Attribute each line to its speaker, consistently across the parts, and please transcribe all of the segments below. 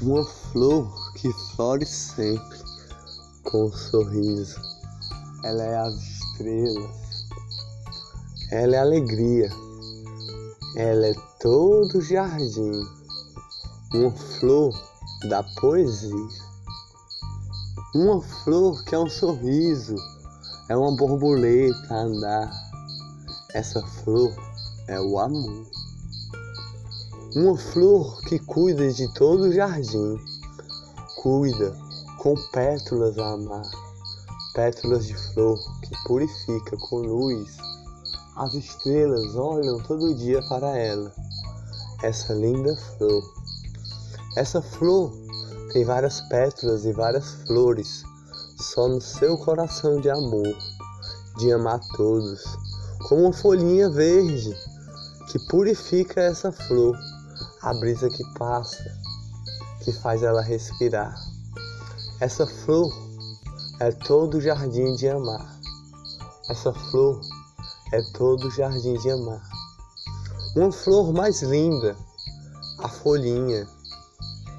Speaker 1: Uma flor que flore sempre com um sorriso. Ela é as estrelas. Ela é alegria. Ela é todo jardim. Uma flor da poesia. Uma flor que é um sorriso. É uma borboleta a andar. Essa flor é o amor. Uma flor que cuida de todo o jardim, cuida com pétalas a amar, pétalas de flor que purifica com luz. As estrelas olham todo dia para ela, essa linda flor. Essa flor tem várias pétalas e várias flores, só no seu coração de amor, de amar todos, como uma folhinha verde que purifica essa flor a brisa que passa, que faz ela respirar. Essa flor é todo o jardim de amar. Essa flor é todo o jardim de amar. Uma flor mais linda, a folhinha.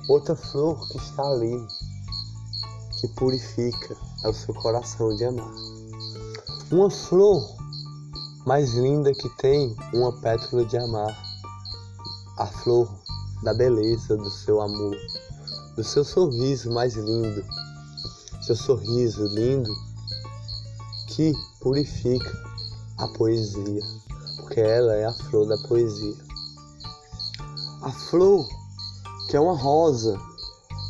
Speaker 1: Outra flor que está ali, que purifica é o seu coração de amar. Uma flor mais linda que tem uma pétala de amar a flor da beleza do seu amor, do seu sorriso mais lindo, seu sorriso lindo que purifica a poesia, porque ela é a flor da poesia. A flor que é uma rosa,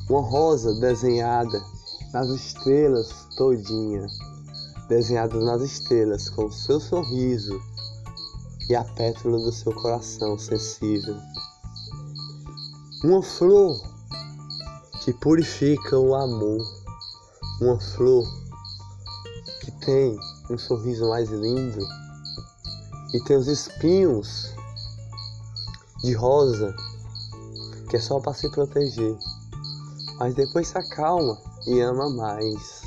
Speaker 1: uma rosa desenhada nas estrelas todinha, desenhada nas estrelas com seu sorriso e a pétala do seu coração sensível. Uma flor que purifica o amor, uma flor que tem um sorriso mais lindo e tem os espinhos de rosa que é só para se proteger, mas depois se acalma e ama mais.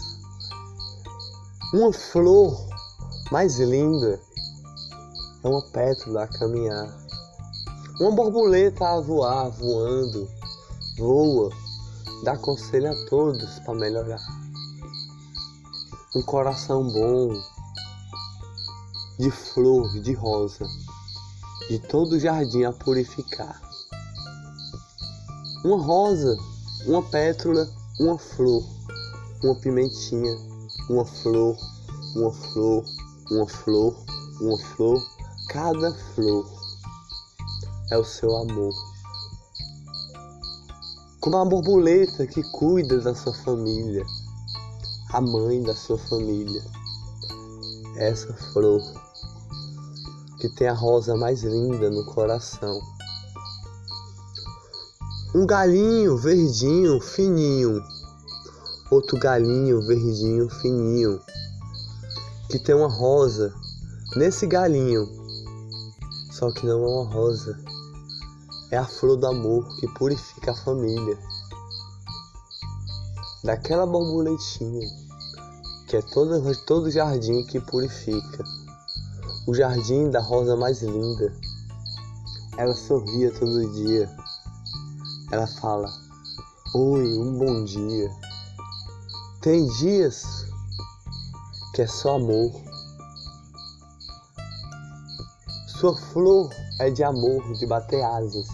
Speaker 1: Uma flor mais linda é uma pétala a caminhar. Uma borboleta a voar, voando, voa, dá conselho a todos para melhorar. Um coração bom, de flor, de rosa, de todo o jardim a purificar. Uma rosa, uma pétala, uma flor, uma pimentinha, uma flor, uma flor, uma flor, uma flor Cada flor é o seu amor. Como a borboleta que cuida da sua família, a mãe da sua família. Essa flor que tem a rosa mais linda no coração. Um galinho verdinho, fininho. Outro galinho verdinho, fininho. Que tem uma rosa nesse galinho só que não é uma rosa. É a flor do amor que purifica a família. Daquela borboletinha que é todo, todo jardim que purifica. O jardim da rosa mais linda. Ela sorria todo dia. Ela fala: Oi, um bom dia. Tem dias que é só amor Sua flor é de amor, de bater asas,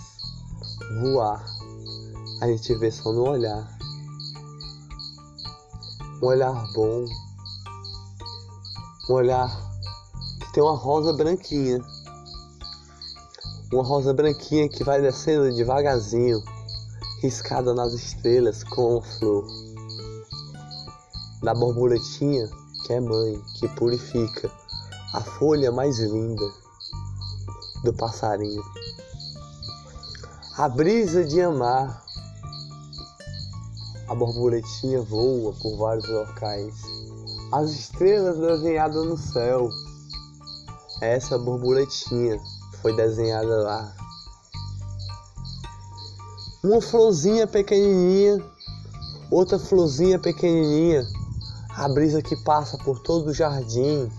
Speaker 1: voar. A gente vê só no olhar. Um olhar bom. Um olhar que tem uma rosa branquinha. Uma rosa branquinha que vai descendo devagarzinho, riscada nas estrelas com a flor. Da borboletinha, que é mãe, que purifica a folha mais linda do passarinho. A brisa de amar. A borboletinha voa por vários locais. As estrelas desenhadas no céu. Essa borboletinha foi desenhada lá. Uma florzinha pequenininha, outra florzinha pequenininha. A brisa que passa por todo o jardim,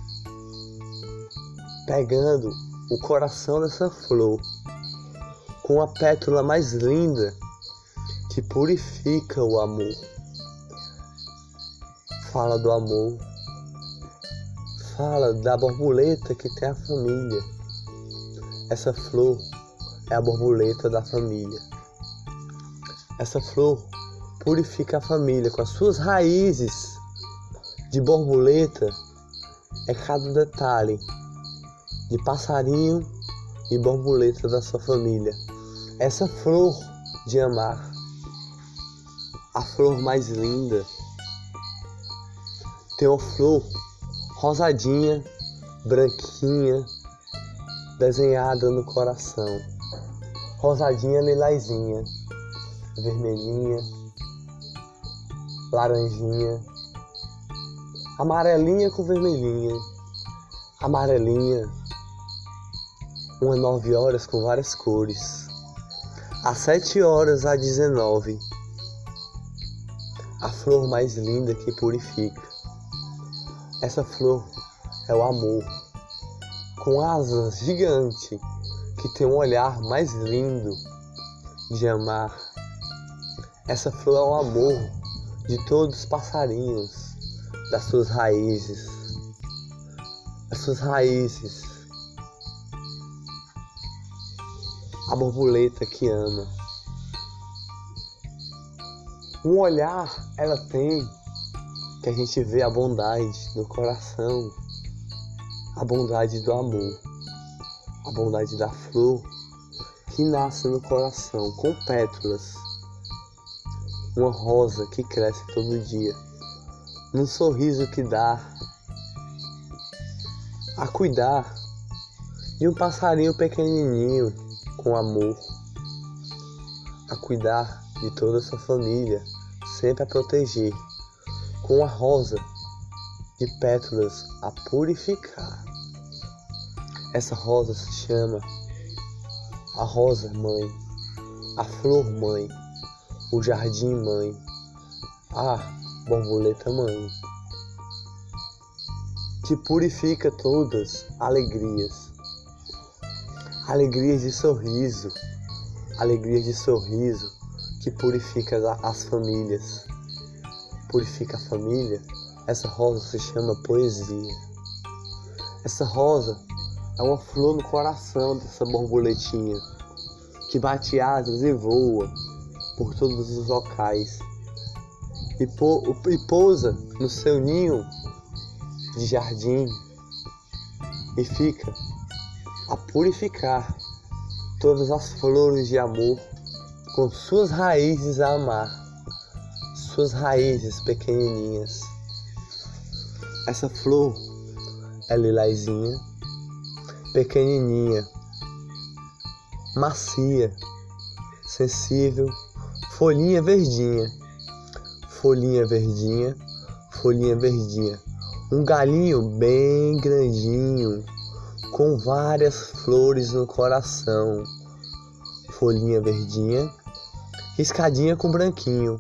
Speaker 1: pegando o coração dessa flor com a pétala mais linda que purifica o amor. Fala do amor. Fala da borboleta que tem a família. Essa flor é a borboleta da família. Essa flor purifica a família com as suas raízes de borboleta. É cada detalhe de passarinho e borboleta da sua família. Essa flor de amar, a flor mais linda, tem uma flor rosadinha, branquinha, desenhada no coração. Rosadinha, lilazinha, vermelhinha, laranjinha, amarelinha com vermelhinha, amarelinha, uma nove horas com várias cores, às sete horas a dezenove, a flor mais linda que purifica. Essa flor é o amor, com asas gigante, que tem um olhar mais lindo de amar. Essa flor é o amor de todos os passarinhos, das suas raízes, as suas raízes. A borboleta que ama. Um olhar ela tem que a gente vê a bondade no coração, a bondade do amor, a bondade da flor que nasce no coração com pétalas, uma rosa que cresce todo dia, num sorriso que dá a cuidar de um passarinho pequenininho com amor, a cuidar de toda a sua família, sempre a proteger com a rosa de pétalas a purificar. Essa rosa se chama a rosa mãe, a flor mãe, o jardim mãe, a borboleta mãe, que purifica todas alegrias, alegrias de sorriso, alegrias de sorriso que purifica as famílias. Purifica a família, essa rosa se chama poesia. Essa rosa é uma flor no coração dessa borboletinha que bate asas e voa por todos os locais. E, e pousa no seu ninho de jardim. E fica a purificar todas as flores de amor com suas raízes a amar suas raízes pequenininhas. Essa flor é lilazinha, pequenininha, macia, sensível, folhinha verdinha, folhinha verdinha, folhinha verdinha. Um galinho bem grandinho, com várias flores no coração. Folhinha verdinha, riscadinha com branquinho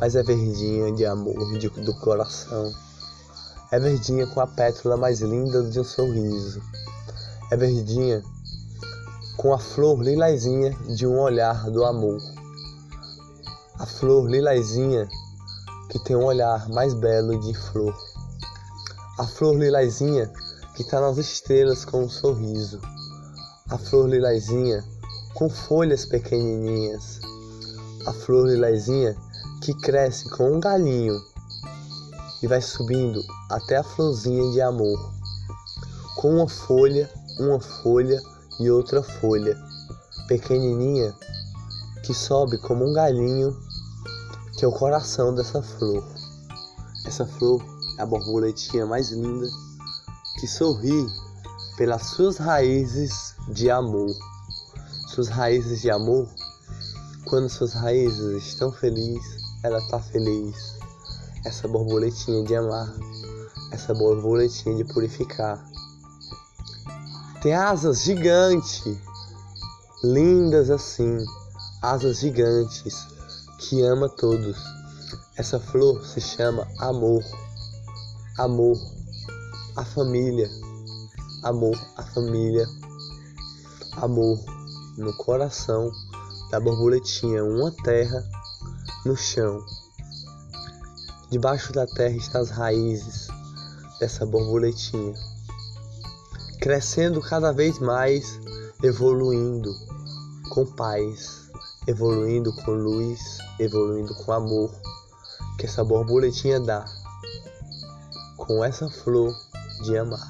Speaker 1: mas é verdinha de amor de, do coração. É verdinha com a pétala mais linda de um sorriso. É verdinha com a flor lilazinha de um olhar do amor. A flor lilazinha que tem um olhar mais belo de flor. A flor lilazinha que está nas estrelas com um sorriso. A flor lilazinha com folhas pequenininhas. A flor lilazinha que cresce com um galinho e vai subindo até a florzinha de amor, com uma folha, uma folha e outra folha, pequenininha, que sobe como um galinho, que é o coração dessa flor. Essa flor é a borboletinha mais linda que sorri pelas suas raízes de amor. Suas raízes de amor, quando suas raízes estão felizes, ela tá feliz. Essa borboletinha de amar, essa borboletinha de purificar. Tem asas gigantes, lindas assim, asas gigantes, que ama todos. Essa flor se chama amor. Amor, a família. Amor, a família. Amor no coração da borboletinha, uma terra no chão. Debaixo da terra estão as raízes dessa borboletinha, crescendo cada vez mais, evoluindo com paz, evoluindo com luz, evoluindo com amor que essa borboletinha dá com essa flor de amar.